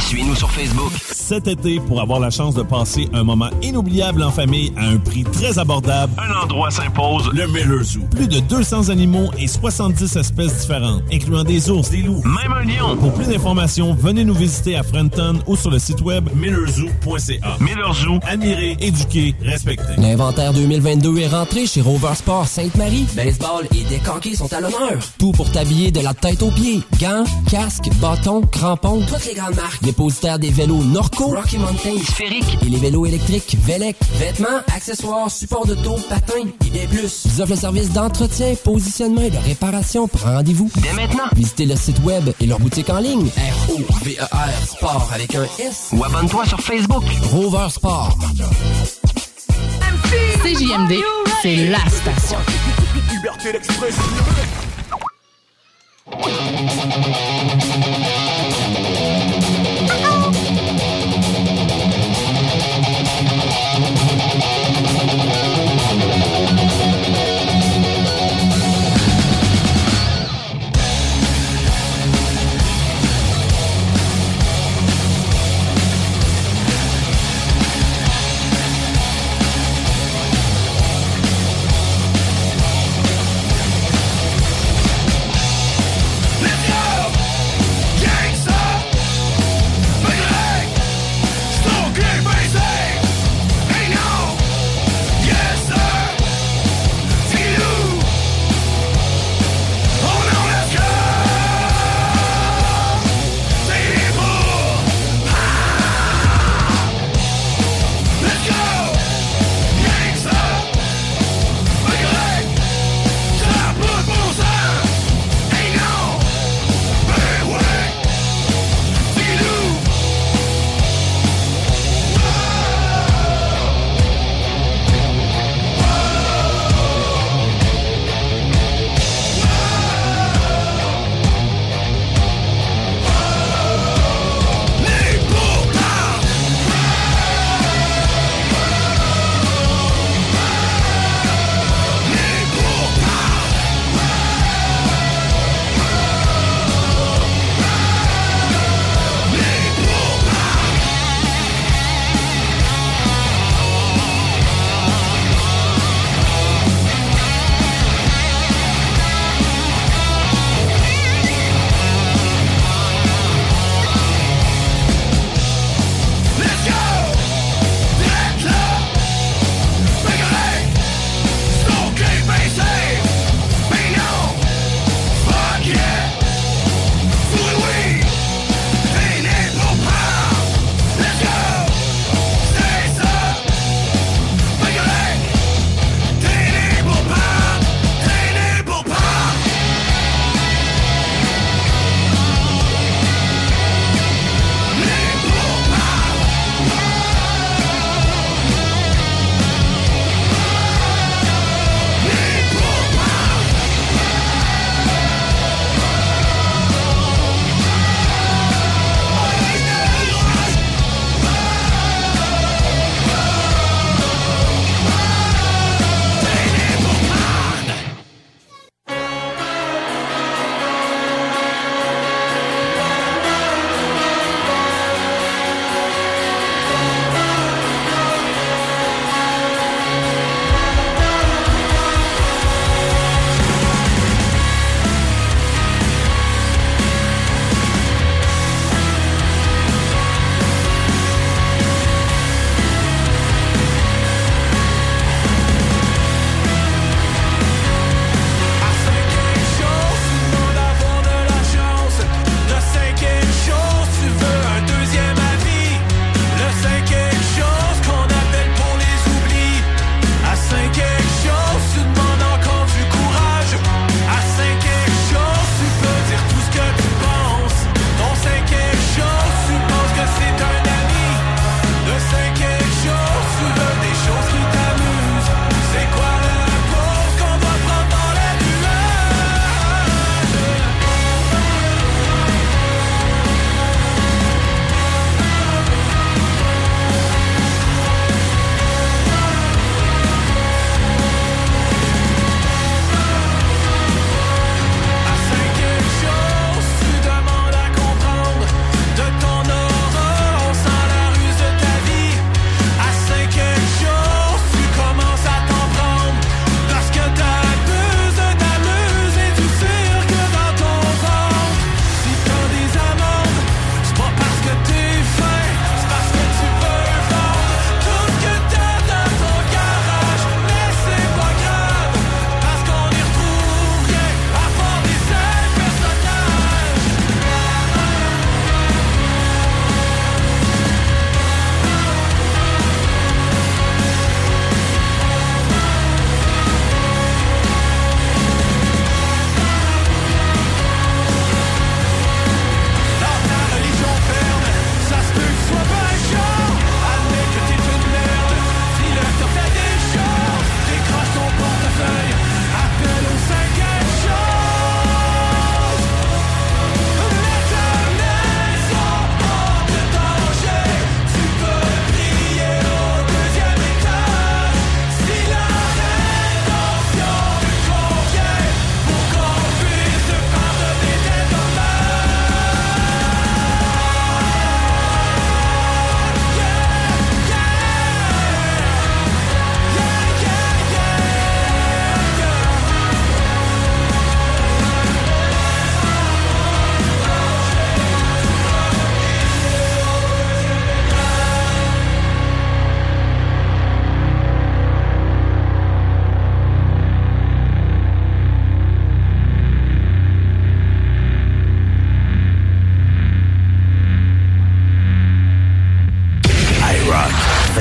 Suivez-nous sur Facebook. Cet été, pour avoir la chance de passer un moment inoubliable en famille à un prix très abordable, un endroit s'impose, le Miller Zoo. Plus de 200 animaux et 70 espèces différentes, incluant des ours, des loups, même un lion. Pour plus d'informations, venez nous visiter à Frenton ou sur le site web millerzoo.ca. Miller Zoo, admirer, éduquer, respecter. L'inventaire 2022 est rentré chez Rover Sport Sainte-Marie. Baseball et décanqués sont à l'honneur. Tout pour t'habiller de la tête aux pieds. Gants, casques, bâtons, crampons, toutes les grandes marques. Dépositaire des vélos Norco, Rocky Mountain, Sphérique et les vélos électriques Velec. Vêtements, accessoires, supports de taux, patins et des plus. Ils offrent le service d'entretien, positionnement et de réparation. Prends rendez-vous dès maintenant. Visitez le site web et leur boutique en ligne. R-O-V-E-R Sport avec un S. Ou abonne-toi sur Facebook. Rover Sport. CJMD, c'est la station. Liberté d'expression.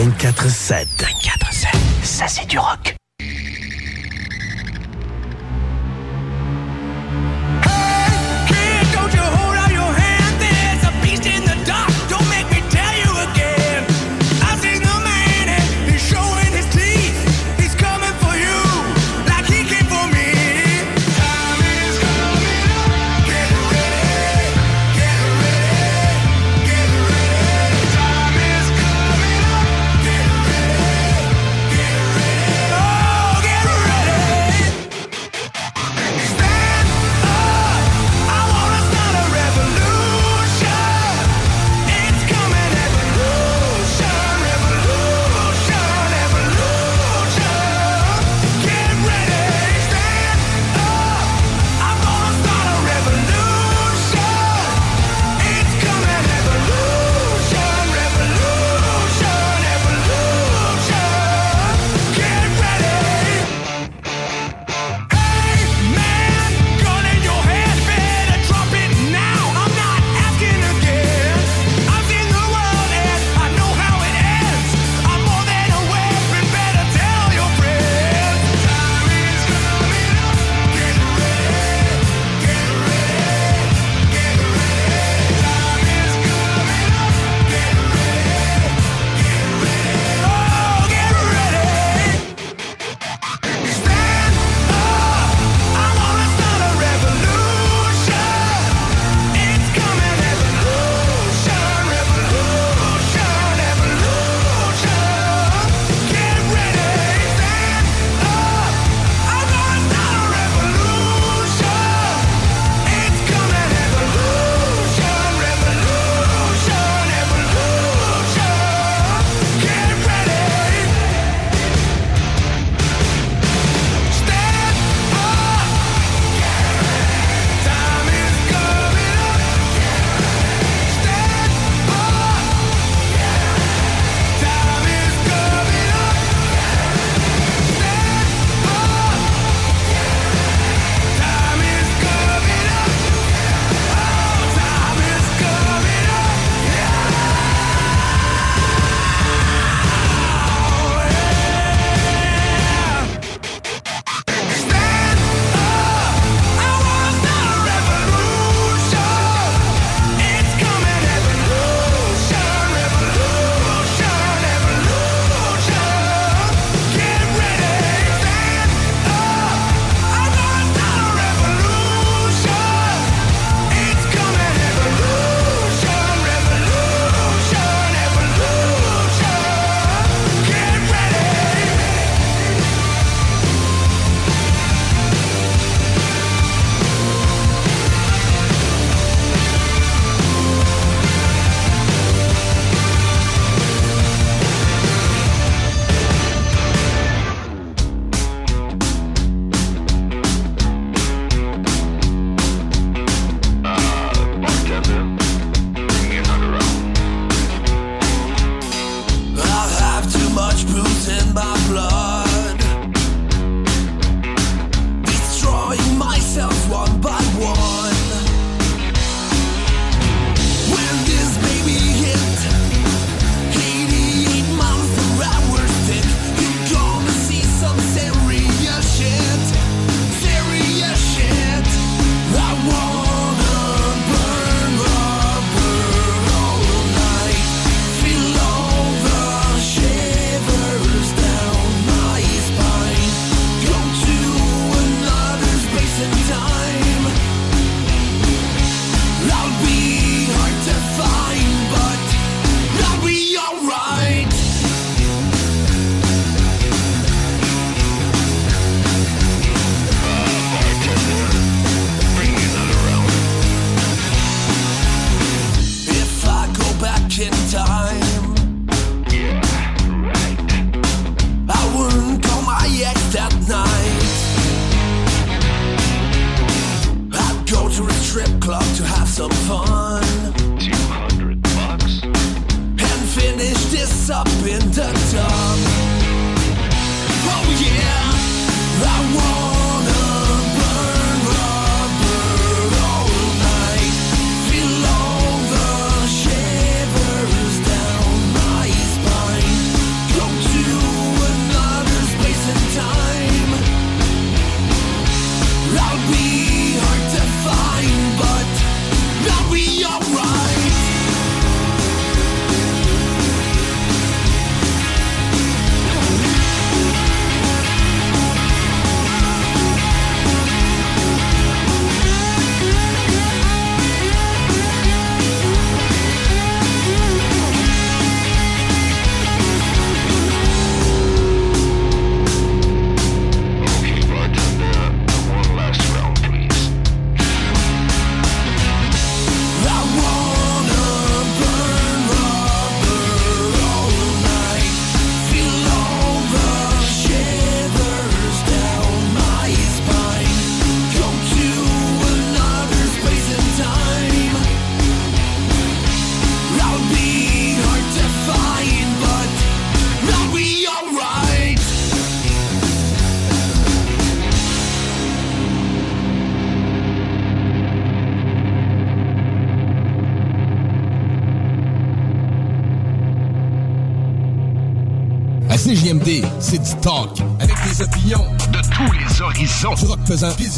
24-7. 24-7. Ça, c'est du rock.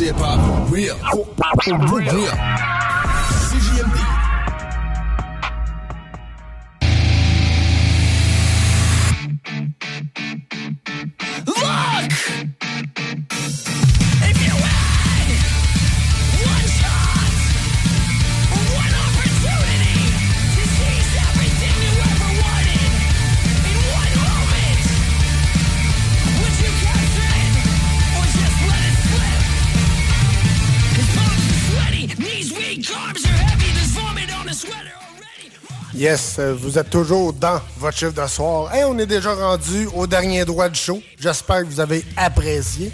hip hop real. real. Euh, vous êtes toujours dans votre chiffre de soir. Et on est déjà rendu au dernier droit du show. J'espère que vous avez apprécié.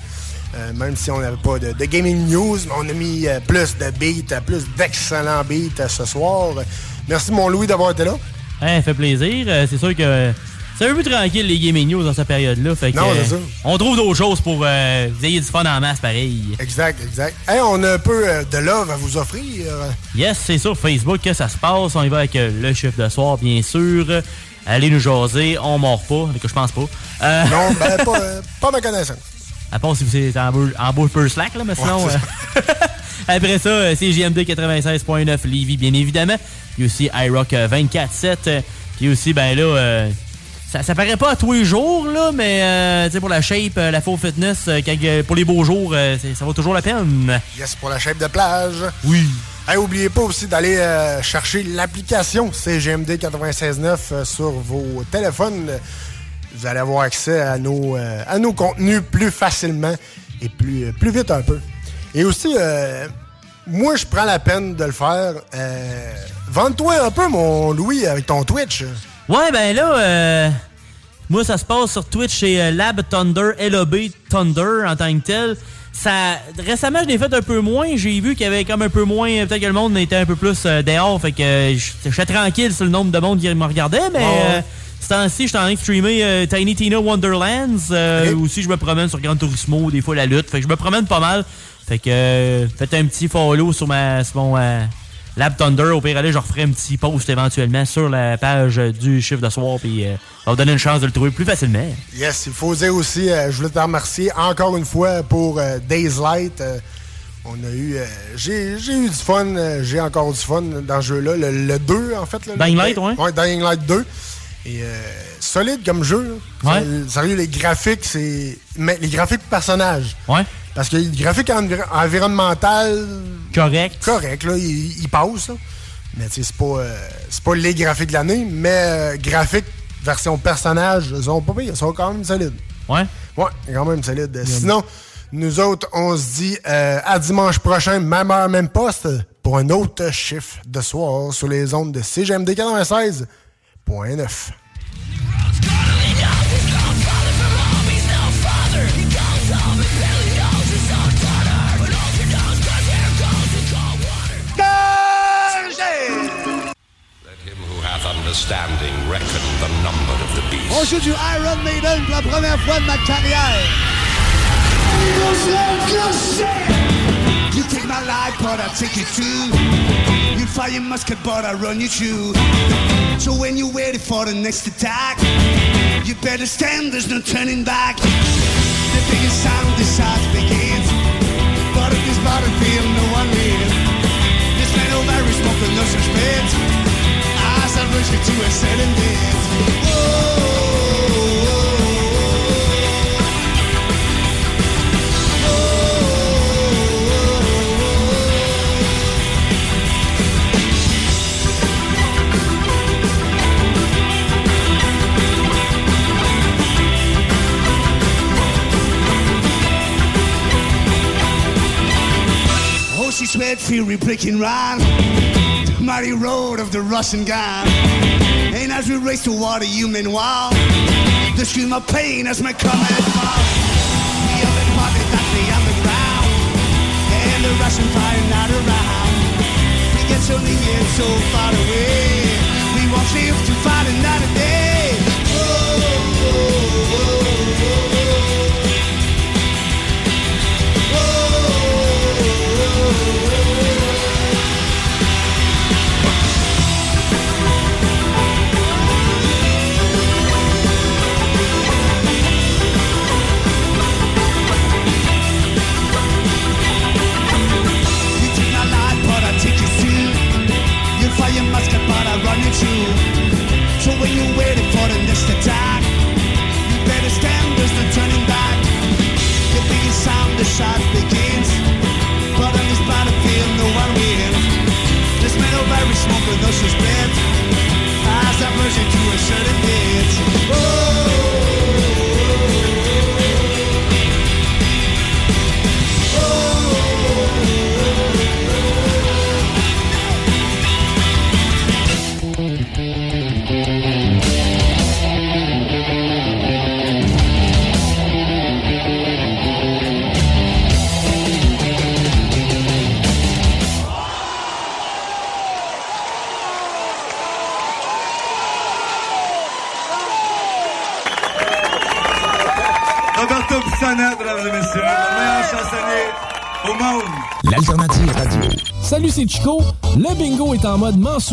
Euh, même si on n'avait pas de, gaming news, on a mis euh, plus de beats, plus d'excellents beats ce soir. Merci mon Louis d'avoir été là. Hein, fait plaisir. C'est sûr que c'est un peu plus tranquille les gaming news dans cette période-là. Fait que, Non, c'est euh, ça. On trouve d'autres choses pour euh, vous ayez du fun en masse pareil. Exact, exact. Hey, on a un peu euh, de love à vous offrir. Yes, c'est sur Facebook que ça se passe. On y va avec euh, le chiffre de soir, bien sûr. Allez nous jaser, on mord pas. Que je pense pas. Euh, Non, ben, *laughs* pas, euh, pas ma connaissance. À part si vous êtes en beau, en beau peu slack, là, mais sinon. Ouais, euh, *laughs* Après ça, euh, c'est JMD 96.9 Lévis, bien évidemment. Puis aussi iRock euh, 24.7. euh, Puis aussi, ben là, euh, ça, ça paraît pas à tous les jours, là, mais euh, sais, pour la shape, euh, la full fitness, euh, quand, euh, pour les beaux jours, ça vaut toujours la peine. Yes, pour la shape de plage. Oui. Hey, oubliez pas aussi d'aller euh, chercher l'application CGMD 96.9 euh, sur vos téléphones. Vous allez avoir accès à nos, euh, à nos contenus plus facilement et plus, plus vite un peu. Et aussi, euh, moi, je prends la peine de le faire. Euh, Vende-toi un peu, mon Louis, avec ton Twitch. Ouais, ben là, euh, moi, ça se passe sur Twitch chez euh, Lab Thunder, LOB Thunder en tant que tel. Ça, récemment, je l'ai fait un peu moins. J'ai vu qu'il y avait comme un peu moins. euh, Peut-être que le monde était un peu plus euh, dehors. Fait que euh, je j'étais tranquille sur le nombre de monde qui me regardait. Mais euh, ce temps-ci, j'étais en train de streamer Tiny Tina Wonderlands. euh, Aussi, je me promène sur Gran Turismo, des fois la lutte. Fait que je me promène pas mal. Fait que euh, faites un petit follow sur, ma, sur mon euh, Lab Thunder. Au pire, allez, je referai un petit post éventuellement sur la page du chiffre de soir. Puis euh, ça va vous donner une chance de le trouver plus facilement. Yes, il faut dire aussi, euh, je voulais te remercier encore une fois pour euh, Days Light. Euh, on a eu. euh, j'ai, eu du fun, j'ai encore du fun dans ce jeu-là. Le, le 2, en fait. Là, Dying. Light, ouais. Ouais, Dying Light 2. Et euh, solide comme jeu. Ouais. Sérieux, les graphiques, c'est. Mais les graphiques personnages. Ouais. Parce que les graphiques envir- environnemental. Correct. Correct, là, passent. là. Mais tu sais, c'est pas, euh, pas les graphiques de l'année, mais euh, graphiques version personnage, ils sont pas pires, ils sont quand même solides. Ouais. Ouais, quand même solides. Sinon, nous autres, on se dit euh, à dimanche prochain, même heure, même poste, pour un autre chiffre de soir sur les ondes de CGMD 96.9. understanding reckon the number of the beast. Iron Maiden pour la première fois de ma carrière. You take my life, but I take it too. You fire your musket, but I run you through. So when you're ready for the next attack, you better stand, there's no turning back. The biggest sound size begins. But if this battlefield, no one wins. This man over is smoking no. Eyes s'allonge et tu es enemies. Oh, oh, oh, oh, oh breaking round mighty road of the Russian gun. And as we race toward a human wall, the stream of pain as my command fall. The other body that lay on the ground, and the Russian fire not around. We get so near, so far away. We won't live to fight another day.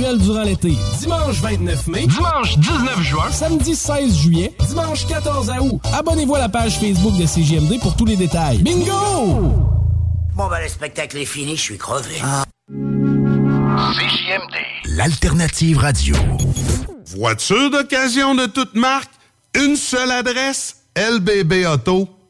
Durant l'été. Dimanche 29 mai. Dimanche 19 juin. Samedi 16 juillet. Dimanche 14 août. Abonnez-vous à la page Facebook de CGMD pour tous les détails. Bingo! Bon, ben, le spectacle est fini, je suis crevé. CJMD. L'alternative radio. Voiture d'occasion de toute marque, une seule adresse, lbbauto.com.